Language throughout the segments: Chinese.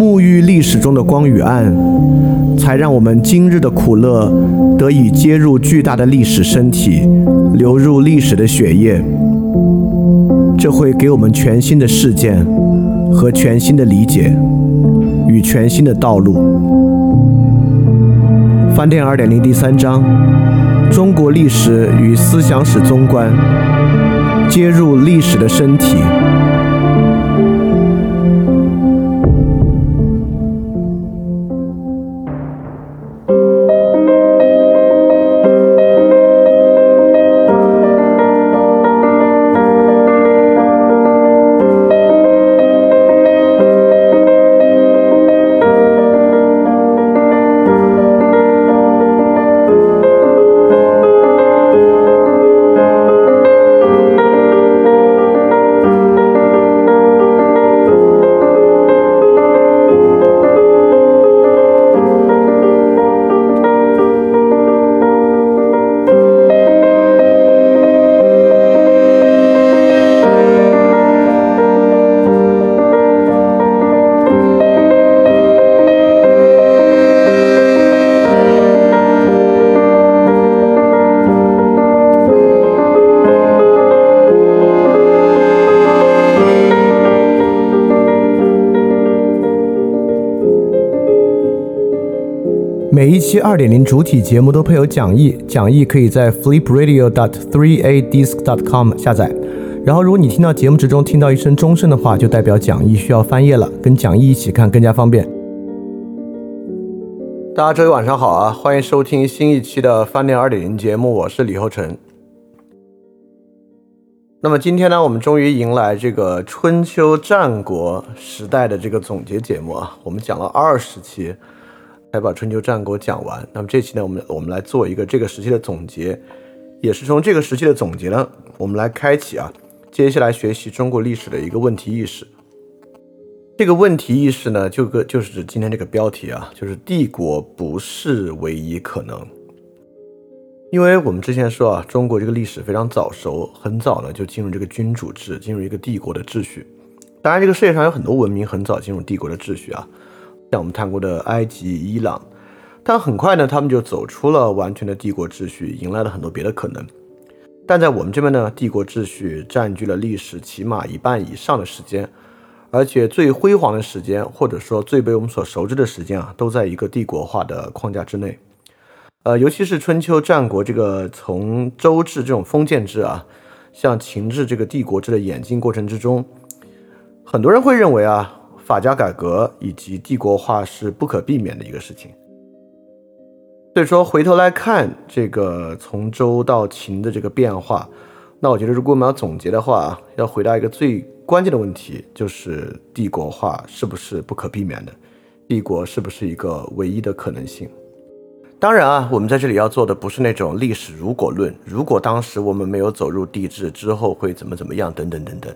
沐浴历史中的光与暗，才让我们今日的苦乐得以接入巨大的历史身体，流入历史的血液。这会给我们全新的事件和全新的理解与全新的道路。翻店二点零第三章：中国历史与思想史综观，接入历史的身体。每一期二点零主体节目都配有讲义，讲义可以在 flipradio.dot3adisc.dot com 下载。然后，如果你听到节目之中听到一声钟声的话，就代表讲义需要翻页了，跟讲义一起看更加方便。大家周一晚上好啊，欢迎收听新一期的翻店二点零节目，我是李厚成。那么今天呢，我们终于迎来这个春秋战国时代的这个总结节目啊，我们讲了二十期。才把春秋战国讲完。那么这期呢，我们我们来做一个这个时期的总结，也是从这个时期的总结呢，我们来开启啊，接下来学习中国历史的一个问题意识。这个问题意识呢，就个就是指今天这个标题啊，就是帝国不是唯一可能。因为我们之前说啊，中国这个历史非常早熟，很早呢就进入这个君主制，进入一个帝国的秩序。当然，这个世界上有很多文明很早进入帝国的秩序啊。像我们谈过的埃及、伊朗，但很快呢，他们就走出了完全的帝国秩序，迎来了很多别的可能。但在我们这边呢，帝国秩序占据了历史起码一半以上的时间，而且最辉煌的时间，或者说最被我们所熟知的时间啊，都在一个帝国化的框架之内。呃，尤其是春秋战国这个从周制这种封建制啊，向秦制这个帝国制的演进过程之中，很多人会认为啊。法家改革以及帝国化是不可避免的一个事情，所以说回头来看这个从周到秦的这个变化，那我觉得如果我们要总结的话，要回答一个最关键的问题，就是帝国化是不是不可避免的？帝国是不是一个唯一的可能性？当然啊，我们在这里要做的不是那种历史如果论，如果当时我们没有走入帝制之后会怎么怎么样等等等等。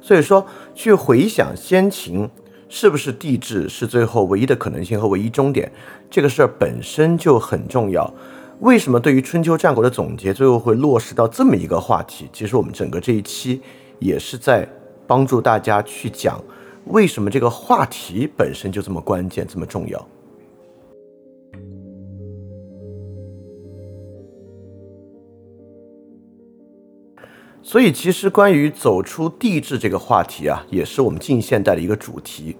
所以说去回想先秦。是不是帝制是最后唯一的可能性和唯一终点？这个事儿本身就很重要。为什么对于春秋战国的总结，最后会落实到这么一个话题？其实我们整个这一期也是在帮助大家去讲，为什么这个话题本身就这么关键、这么重要。所以，其实关于走出帝制这个话题啊，也是我们近现代的一个主题。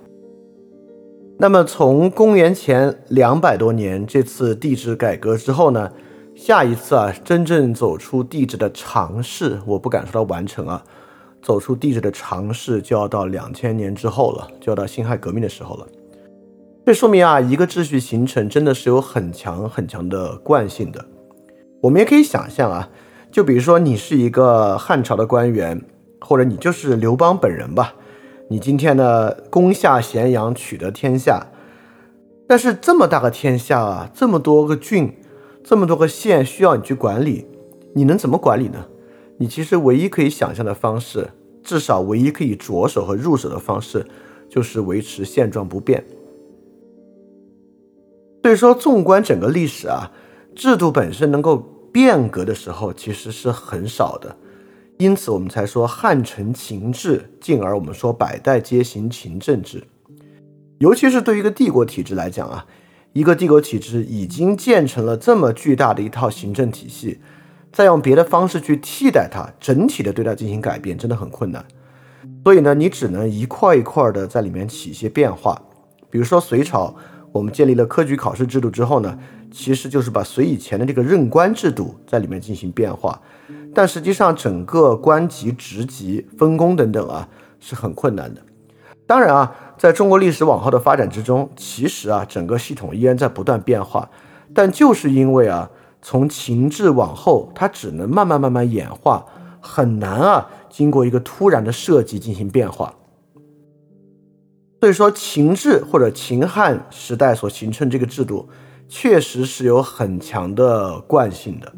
那么，从公元前两百多年这次帝制改革之后呢，下一次啊，真正走出帝制的尝试，我不敢说它完成啊，走出帝制的尝试就要到两千年之后了，就要到辛亥革命的时候了。这说明啊，一个秩序形成真的是有很强很强的惯性的。我们也可以想象啊。就比如说，你是一个汉朝的官员，或者你就是刘邦本人吧。你今天呢攻下咸阳，取得天下，但是这么大个天下啊，这么多个郡，这么多个县需要你去管理，你能怎么管理呢？你其实唯一可以想象的方式，至少唯一可以着手和入手的方式，就是维持现状不变。所以说，纵观整个历史啊，制度本身能够变革的时候，其实是很少的。因此，我们才说汉承秦制，进而我们说百代皆行秦政制。尤其是对于一个帝国体制来讲啊，一个帝国体制已经建成了这么巨大的一套行政体系，再用别的方式去替代它，整体的对它进行改变，真的很困难。所以呢，你只能一块一块的在里面起一些变化。比如说隋朝，我们建立了科举考试制度之后呢，其实就是把隋以前的这个任官制度在里面进行变化。但实际上，整个官级、职级分工等等啊，是很困难的。当然啊，在中国历史往后的发展之中，其实啊，整个系统依然在不断变化。但就是因为啊，从秦制往后，它只能慢慢慢慢演化，很难啊，经过一个突然的设计进行变化。所以说，秦制或者秦汉时代所形成这个制度，确实是有很强的惯性的。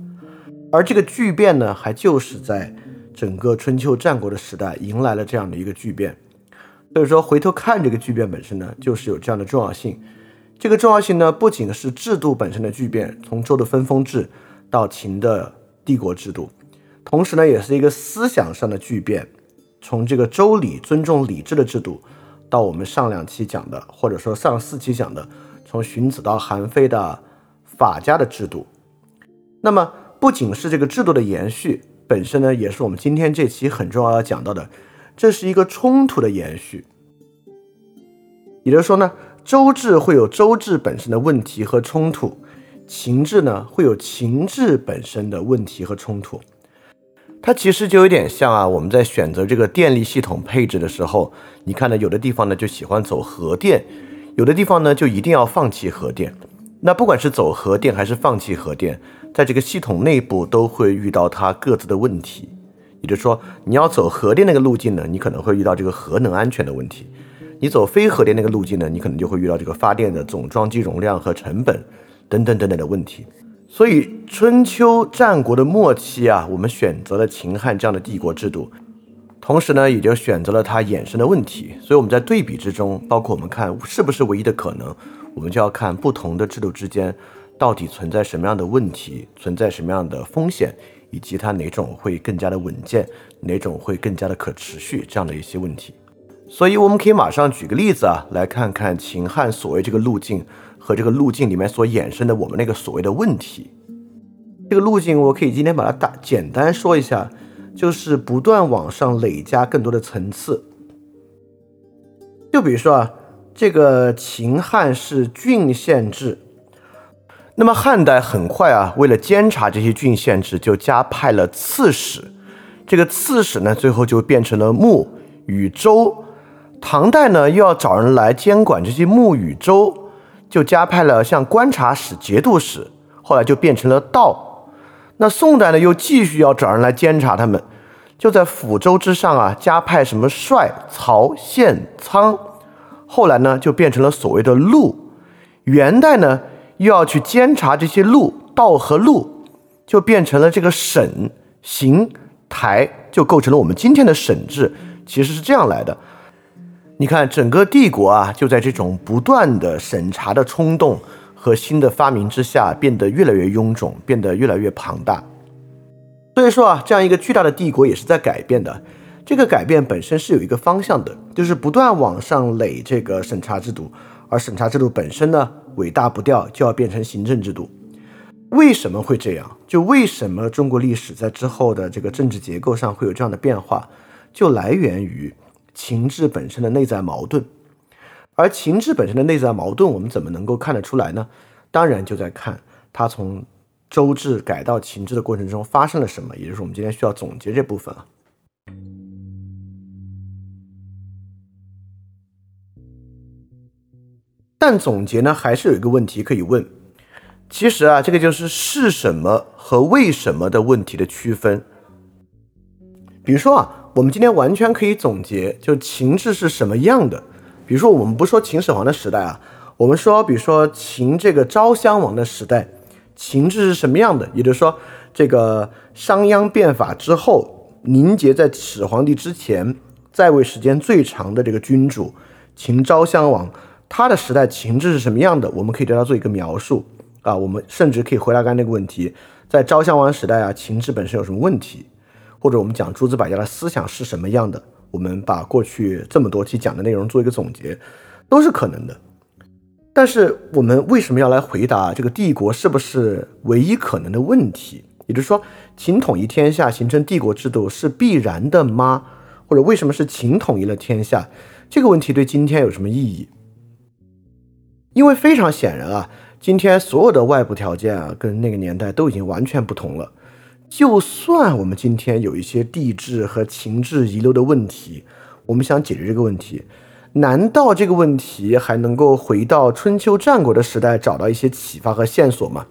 而这个巨变呢，还就是在整个春秋战国的时代迎来了这样的一个巨变。所以说，回头看这个巨变本身呢，就是有这样的重要性。这个重要性呢，不仅是制度本身的巨变，从周的分封制到秦的帝国制度，同时呢，也是一个思想上的巨变，从这个周礼尊重礼制的制度，到我们上两期讲的，或者说上四期讲的，从荀子到韩非的法家的制度。那么。不仅是这个制度的延续本身呢，也是我们今天这期很重要要讲到的，这是一个冲突的延续。也就是说呢，周制会有周制本身的问题和冲突，秦制呢会有秦制本身的问题和冲突。它其实就有点像啊，我们在选择这个电力系统配置的时候，你看呢，有的地方呢就喜欢走核电，有的地方呢就一定要放弃核电。那不管是走核电还是放弃核电，在这个系统内部都会遇到它各自的问题。也就是说，你要走核电那个路径呢，你可能会遇到这个核能安全的问题；你走非核电那个路径呢，你可能就会遇到这个发电的总装机容量和成本等等等等的问题。所以，春秋战国的末期啊，我们选择了秦汉这样的帝国制度，同时呢，也就选择了它衍生的问题。所以我们在对比之中，包括我们看是不是唯一的可能。我们就要看不同的制度之间到底存在什么样的问题，存在什么样的风险，以及它哪种会更加的稳健，哪种会更加的可持续这样的一些问题。所以我们可以马上举个例子啊，来看看秦汉所谓这个路径和这个路径里面所衍生的我们那个所谓的问题。这个路径我可以今天把它大简单说一下，就是不断往上累加更多的层次。就比如说啊。这个秦汉是郡县制，那么汉代很快啊，为了监察这些郡县制，就加派了刺史。这个刺史呢，最后就变成了牧与州。唐代呢，又要找人来监管这些牧与州，就加派了像观察使、节度使，后来就变成了道。那宋代呢，又继续要找人来监察他们，就在抚州之上啊，加派什么帅、曹、县、仓。后来呢，就变成了所谓的路。元代呢，又要去监察这些路道和路，就变成了这个省、行、台，就构成了我们今天的省制。其实是这样来的。你看，整个帝国啊，就在这种不断的审查的冲动和新的发明之下，变得越来越臃肿，变得越来越庞大。所以说啊，这样一个巨大的帝国也是在改变的。这个改变本身是有一个方向的，就是不断往上垒这个审查制度，而审查制度本身呢，尾大不掉，就要变成行政制度。为什么会这样？就为什么中国历史在之后的这个政治结构上会有这样的变化，就来源于情志本身的内在矛盾。而情志本身的内在矛盾，我们怎么能够看得出来呢？当然就在看它从周制改到情志的过程中发生了什么，也就是我们今天需要总结这部分啊。但总结呢，还是有一个问题可以问。其实啊，这个就是是什么和为什么的问题的区分。比如说啊，我们今天完全可以总结，就秦制是什么样的。比如说，我们不说秦始皇的时代啊，我们说，比如说秦这个昭襄王的时代，秦制是什么样的？也就是说，这个商鞅变法之后，凝结在始皇帝之前在位时间最长的这个君主秦昭襄王，他的时代秦制是什么样的？我们可以对他做一个描述啊。我们甚至可以回答刚才那个问题：在昭襄王时代啊，秦制本身有什么问题？或者我们讲诸子百家的思想是什么样的？我们把过去这么多期讲的内容做一个总结，都是可能的。但是我们为什么要来回答这个帝国是不是唯一可能的问题？也就是说，秦统一天下形成帝国制度是必然的吗？或者为什么是秦统一了天下？这个问题对今天有什么意义？因为非常显然啊，今天所有的外部条件啊，跟那个年代都已经完全不同了。就算我们今天有一些地质和情志遗留的问题，我们想解决这个问题。难道这个问题还能够回到春秋战国的时代找到一些启发和线索吗？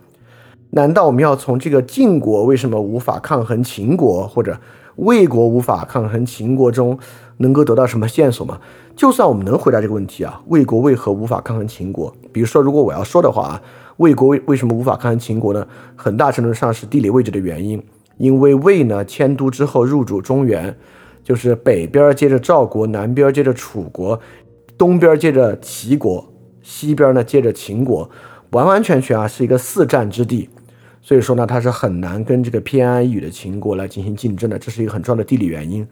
难道我们要从这个晋国为什么无法抗衡秦国，或者魏国无法抗衡秦国中能够得到什么线索吗？就算我们能回答这个问题啊，魏国为何无法抗衡秦国？比如说，如果我要说的话啊，魏国为为什么无法抗衡秦国呢？很大程度上是地理位置的原因，因为魏呢迁都之后入主中原。就是北边接着赵国，南边接着楚国，东边接着齐国，西边呢接着秦国，完完全全啊是一个四战之地，所以说呢它是很难跟这个偏安一隅的秦国来进行竞争的，这是一个很重要的地理原因。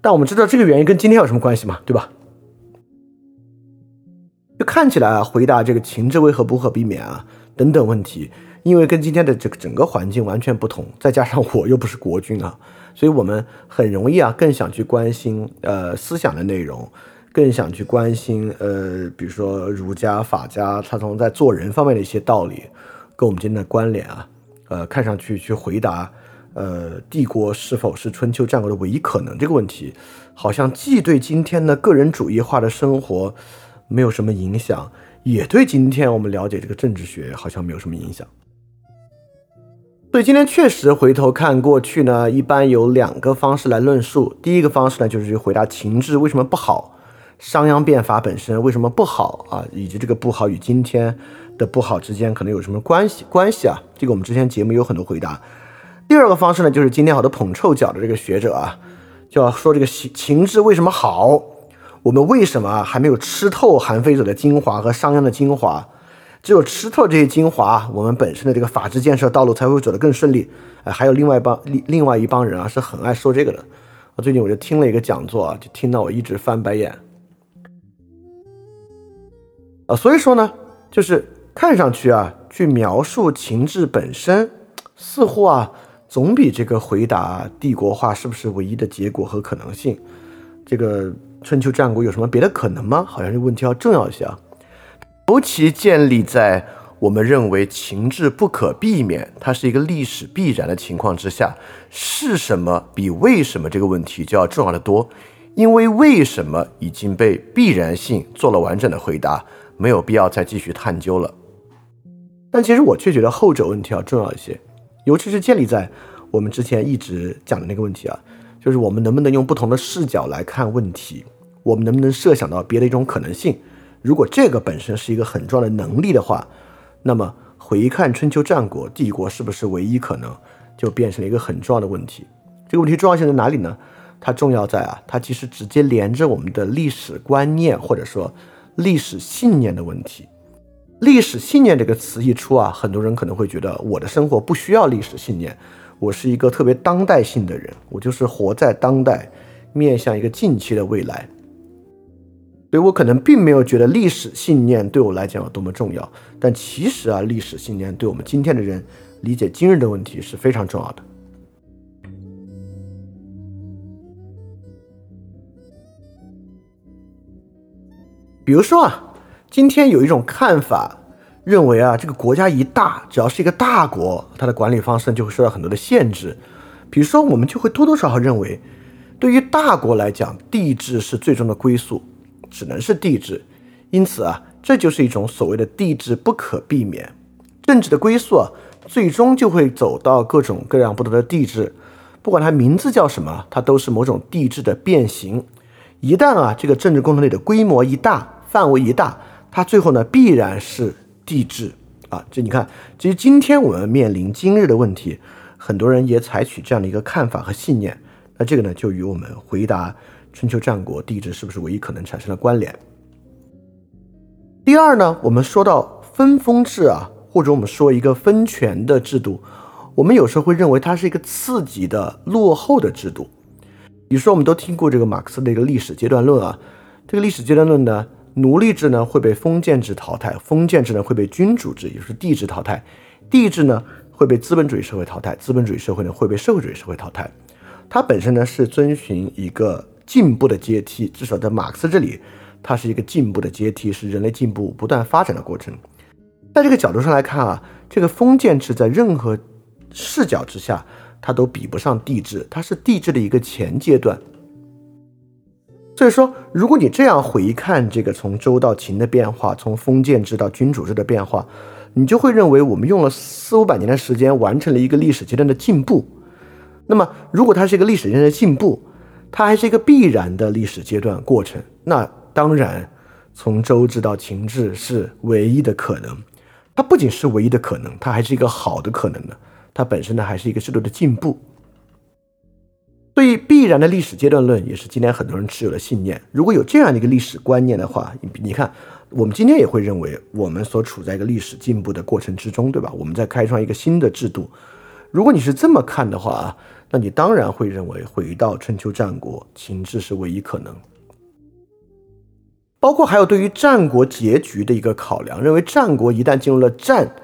但我们知道这个原因跟今天有什么关系吗？对吧？看起来啊，回答这个秦制为何不可避免啊等等问题，因为跟今天的这个整个环境完全不同，再加上我又不是国君啊。所以我们很容易啊，更想去关心呃思想的内容，更想去关心呃，比如说儒家、法家，他从在做人方面的一些道理，跟我们今天的关联啊，呃，看上去去回答呃帝国是否是春秋战国的唯一可能这个问题，好像既对今天的个人主义化的生活没有什么影响，也对今天我们了解这个政治学好像没有什么影响。所以今天确实回头看过去呢，一般有两个方式来论述。第一个方式呢，就是去回答秦制为什么不好，商鞅变法本身为什么不好啊，以及这个不好与今天的不好之间可能有什么关系关系啊？这个我们之前节目有很多回答。第二个方式呢，就是今天好多捧臭脚的这个学者啊，就要说这个秦秦制为什么好，我们为什么还没有吃透韩非子的精华和商鞅的精华？只有吃透这些精华，我们本身的这个法治建设道路才会走得更顺利。哎，还有另外一帮另另外一帮人啊，是很爱说这个的。我最近我就听了一个讲座啊，就听到我一直翻白眼。啊，所以说呢，就是看上去啊，去描述情志本身，似乎啊，总比这个回答帝国化是不是唯一的结果和可能性，这个春秋战国有什么别的可能吗？好像这问题要重要一些啊。尤其建立在我们认为情志不可避免，它是一个历史必然的情况之下，是什么比为什么这个问题就要重要的多？因为为什么已经被必然性做了完整的回答，没有必要再继续探究了。但其实我却觉得后者问题要重要一些，尤其是建立在我们之前一直讲的那个问题啊，就是我们能不能用不同的视角来看问题，我们能不能设想到别的一种可能性？如果这个本身是一个很重要的能力的话，那么回看春秋战国帝国是不是唯一可能，就变成了一个很重要的问题。这个问题重要性在哪里呢？它重要在啊，它其实直接连着我们的历史观念或者说历史信念的问题。历史信念这个词一出啊，很多人可能会觉得我的生活不需要历史信念，我是一个特别当代性的人，我就是活在当代，面向一个近期的未来。所以我可能并没有觉得历史信念对我来讲有多么重要，但其实啊，历史信念对我们今天的人理解今日的问题是非常重要的。比如说啊，今天有一种看法，认为啊，这个国家一大，只要是一个大国，它的管理方式就会受到很多的限制。比如说，我们就会多多少少认为，对于大国来讲，帝制是最终的归宿。只能是帝制，因此啊，这就是一种所谓的帝制不可避免。政治的归宿啊，最终就会走到各种各样不同的帝制，不管它名字叫什么，它都是某种帝制的变形。一旦啊，这个政治共同体的规模一大，范围一大，它最后呢必然是帝制啊。这你看，其实今天我们面临今日的问题，很多人也采取这样的一个看法和信念。那这个呢，就与我们回答春秋战国帝制是不是唯一可能产生的关联。第二呢，我们说到分封制啊，或者我们说一个分权的制度，我们有时候会认为它是一个次级的落后的制度。比如说，我们都听过这个马克思的一个历史阶段论啊，这个历史阶段论呢，奴隶制呢会被封建制淘汰，封建制呢会被君主制，也就是帝制淘汰，帝制呢会被资本主义社会淘汰，资本主义社会呢会被社会主义社会淘汰。它本身呢是遵循一个进步的阶梯，至少在马克思这里，它是一个进步的阶梯，是人类进步不断发展的过程。在这个角度上来看啊，这个封建制在任何视角之下，它都比不上帝制，它是帝制的一个前阶段。所以说，如果你这样回看这个从周到秦的变化，从封建制到君主制的变化，你就会认为我们用了四五百年的时间完成了一个历史阶段的进步。那么，如果它是一个历史阶段的进步，它还是一个必然的历史阶段过程，那当然，从周制到秦制是唯一的可能。它不仅是唯一的可能，它还是一个好的可能呢。它本身呢，还是一个制度的进步。所以，必然的历史阶段论也是今天很多人持有的信念。如果有这样的一个历史观念的话，你你看，我们今天也会认为我们所处在一个历史进步的过程之中，对吧？我们在开创一个新的制度。如果你是这么看的话，那你当然会认为回到春秋战国，秦制是唯一可能。包括还有对于战国结局的一个考量，认为战国一旦进入了战，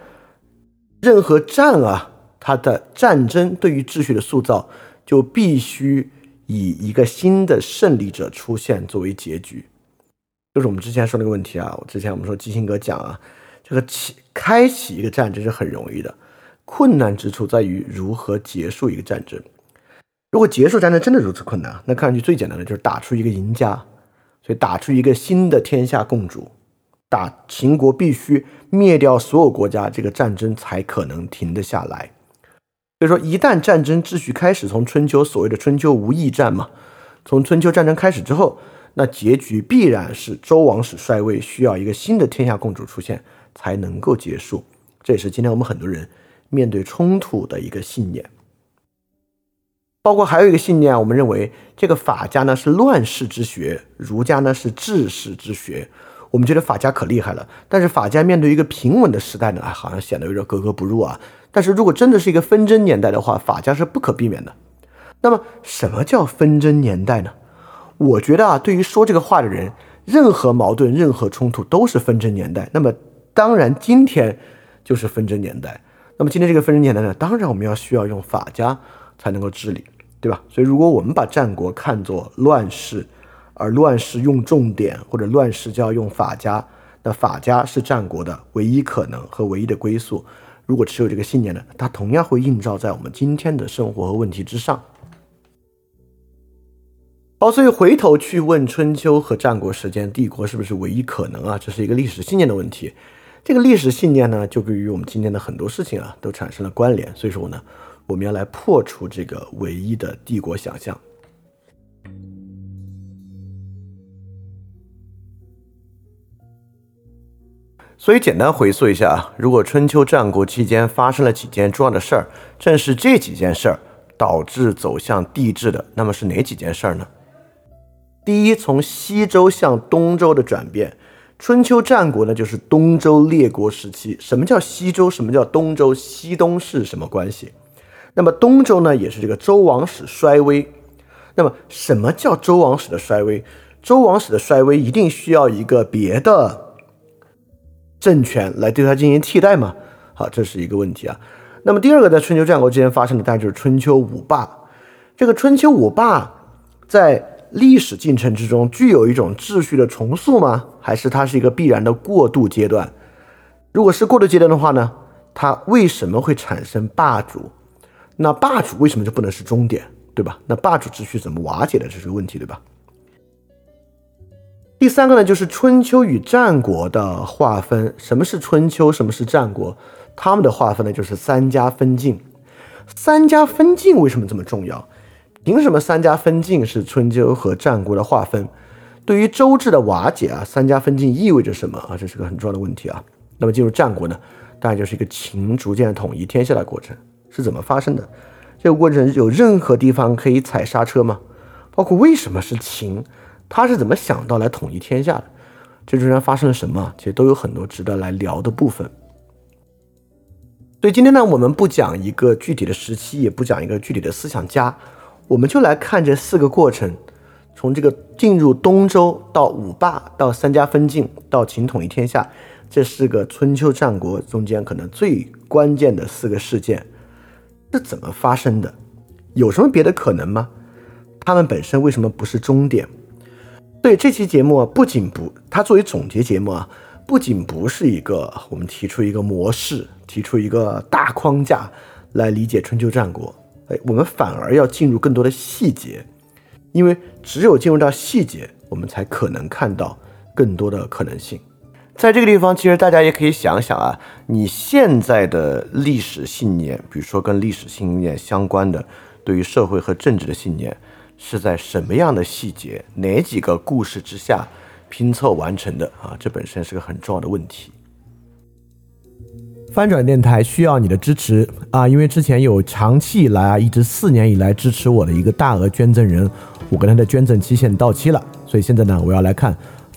任何战啊，它的战争对于秩序的塑造，就必须以一个新的胜利者出现作为结局。就是我们之前说那个问题啊，之前我们说基辛格讲啊，这个起开启一个战争是很容易的。困难之处在于如何结束一个战争。如果结束战争真的如此困难，那看上去最简单的就是打出一个赢家，所以打出一个新的天下共主，打秦国必须灭掉所有国家，这个战争才可能停得下来。所以说，一旦战争秩序开始，从春秋所谓的春秋无义战嘛，从春秋战争开始之后，那结局必然是周王室衰微，需要一个新的天下共主出现才能够结束。这也是今天我们很多人。面对冲突的一个信念，包括还有一个信念，我们认为这个法家呢是乱世之学，儒家呢是治世之学。我们觉得法家可厉害了，但是法家面对一个平稳的时代呢，好像显得有点格格不入啊。但是如果真的是一个纷争年代的话，法家是不可避免的。那么，什么叫纷争年代呢？我觉得啊，对于说这个话的人，任何矛盾、任何冲突都是纷争年代。那么，当然今天就是纷争年代。那么今天这个纷争年代呢，当然我们要需要用法家才能够治理，对吧？所以如果我们把战国看作乱世，而乱世用重点或者乱世就要用法家，那法家是战国的唯一可能和唯一的归宿。如果持有这个信念呢，它同样会映照在我们今天的生活和问题之上。好，所以回头去问春秋和战国时间帝国是不是唯一可能啊？这是一个历史信念的问题。这个历史信念呢，就与我们今天的很多事情啊，都产生了关联。所以说呢，我们要来破除这个唯一的帝国想象。所以简单回溯一下啊，如果春秋战国期间发生了几件重要的事儿，正是这几件事儿导致走向帝制的，那么是哪几件事儿呢？第一，从西周向东周的转变。春秋战国呢，就是东周列国时期。什么叫西周？什么叫东周？西东是什么关系？那么东周呢，也是这个周王室衰微。那么什么叫周王室的衰微？周王室的衰微一定需要一个别的政权来对它进行替代吗？好，这是一个问题啊。那么第二个，在春秋战国之间发生的，当然就是春秋五霸。这个春秋五霸在。历史进程之中具有一种秩序的重塑吗？还是它是一个必然的过渡阶段？如果是过渡阶段的话呢？它为什么会产生霸主？那霸主为什么就不能是终点？对吧？那霸主秩序怎么瓦解的？这是个问题，对吧？第三个呢，就是春秋与战国的划分。什么是春秋？什么是战国？他们的划分呢，就是三家分晋。三家分晋为什么这么重要？凭什么三家分晋是春秋和战国的划分？对于周制的瓦解啊，三家分晋意味着什么啊？这是个很重要的问题啊。那么进入战国呢，当然就是一个秦逐渐统一天下的过程，是怎么发生的？这个过程有任何地方可以踩刹车吗？包括为什么是秦，他是怎么想到来统一天下的？这中间发生了什么？其实都有很多值得来聊的部分。所以今天呢，我们不讲一个具体的时期，也不讲一个具体的思想家，我们就来看这四个过程：从这个进入东周到五霸，到三家分晋，到秦统一天下，这四个春秋战国中间可能最关键的四个事件是怎么发生的？有什么别的可能吗？他们本身为什么不是终点？对这期节目啊，不仅不，它作为总结节目啊，不仅不是一个我们提出一个模式，提出一个大框架来理解春秋战国，哎，我们反而要进入更多的细节，因为只有进入到细节，我们才可能看到更多的可能性。在这个地方，其实大家也可以想想啊，你现在的历史信念，比如说跟历史信念相关的，对于社会和政治的信念。是在什么样的细节、哪几个故事之下拼凑完成的啊？这本身是个很重要的问题。翻转电台需要你的支持啊！因为之前有长期以来啊，一直四年以来支持我的一个大额捐赠人，我跟他的捐赠期限到期了，所以现在呢，我要来看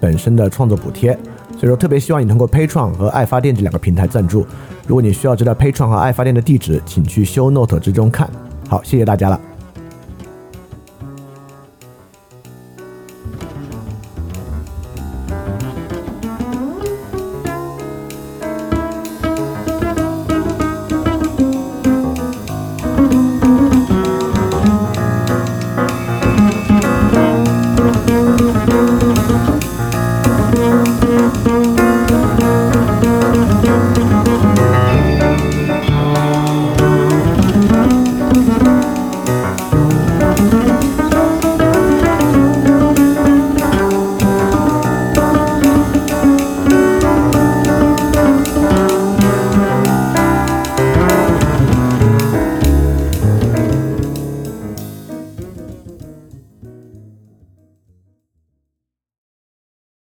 本身的创作补贴。所以说，特别希望你通过 patron 和爱发电这两个平台赞助。如果你需要知道 patron 和爱发电的地址，请去修 Note 之中看。好，谢谢大家了。